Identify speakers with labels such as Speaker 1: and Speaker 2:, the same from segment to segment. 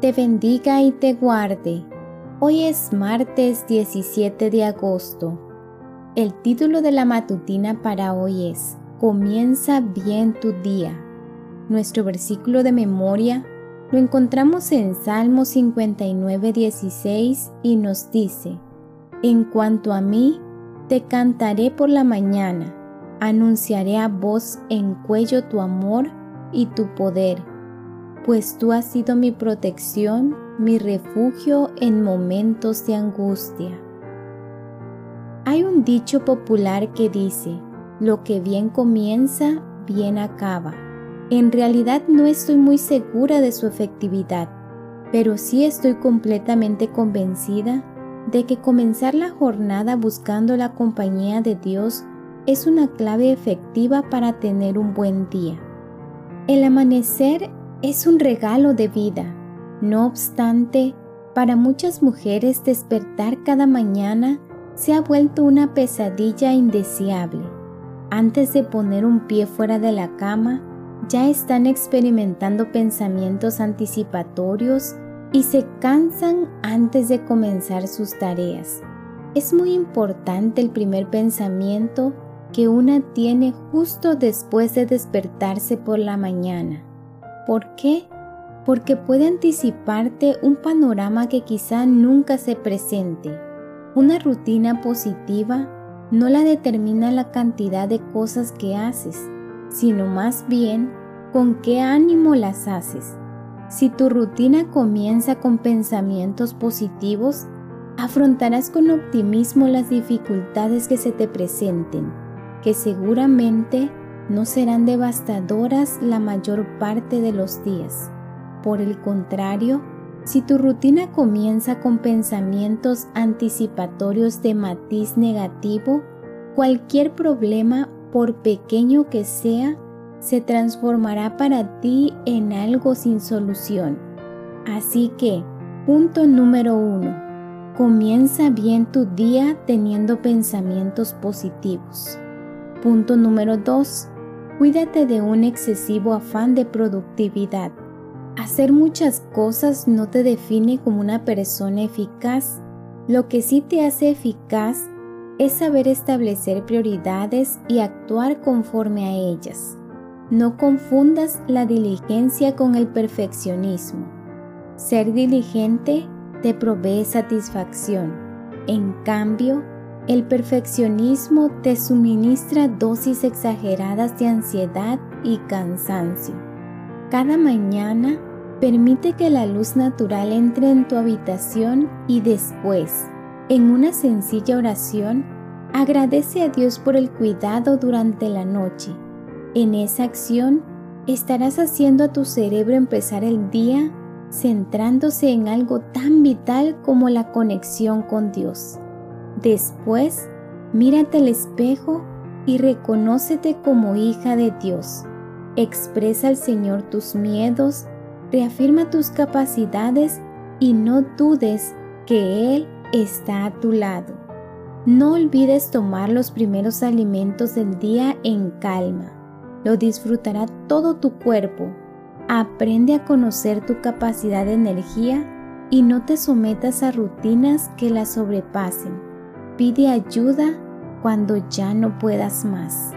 Speaker 1: te bendiga y te guarde. Hoy es martes 17 de agosto. El título de la matutina para hoy es Comienza bien tu día. Nuestro versículo de memoria lo encontramos en Salmo 59, 16 y nos dice, En cuanto a mí, te cantaré por la mañana, anunciaré a voz en cuello tu amor y tu poder, pues tú has sido mi protección, mi refugio en momentos de angustia. Hay un dicho popular que dice, lo que bien comienza, bien acaba. En realidad no estoy muy segura de su efectividad, pero sí estoy completamente convencida de que comenzar la jornada buscando la compañía de Dios es una clave efectiva para tener un buen día. El amanecer es un regalo de vida. No obstante, para muchas mujeres despertar cada mañana se ha vuelto una pesadilla indeseable. Antes de poner un pie fuera de la cama, ya están experimentando pensamientos anticipatorios y se cansan antes de comenzar sus tareas. Es muy importante el primer pensamiento que una tiene justo después de despertarse por la mañana. ¿Por qué? Porque puede anticiparte un panorama que quizá nunca se presente. Una rutina positiva no la determina la cantidad de cosas que haces, sino más bien con qué ánimo las haces. Si tu rutina comienza con pensamientos positivos, afrontarás con optimismo las dificultades que se te presenten, que seguramente no serán devastadoras la mayor parte de los días. Por el contrario, si tu rutina comienza con pensamientos anticipatorios de matiz negativo, cualquier problema, por pequeño que sea, se transformará para ti en algo sin solución. Así que, punto número uno, comienza bien tu día teniendo pensamientos positivos. Punto número dos, cuídate de un excesivo afán de productividad. Hacer muchas cosas no te define como una persona eficaz. Lo que sí te hace eficaz es saber establecer prioridades y actuar conforme a ellas. No confundas la diligencia con el perfeccionismo. Ser diligente te provee satisfacción. En cambio, el perfeccionismo te suministra dosis exageradas de ansiedad y cansancio. Cada mañana permite que la luz natural entre en tu habitación y después, en una sencilla oración, agradece a Dios por el cuidado durante la noche en esa acción estarás haciendo a tu cerebro empezar el día centrándose en algo tan vital como la conexión con Dios. Después, mírate al espejo y reconócete como hija de Dios. Expresa al Señor tus miedos, reafirma tus capacidades y no dudes que Él está a tu lado. No olvides tomar los primeros alimentos del día en calma lo disfrutará todo tu cuerpo. Aprende a conocer tu capacidad de energía y no te sometas a rutinas que la sobrepasen. Pide ayuda cuando ya no puedas más.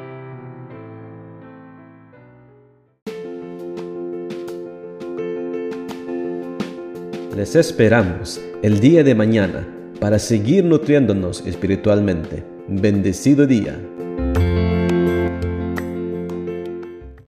Speaker 2: Les esperamos el día de mañana para seguir nutriéndonos espiritualmente. Bendecido día.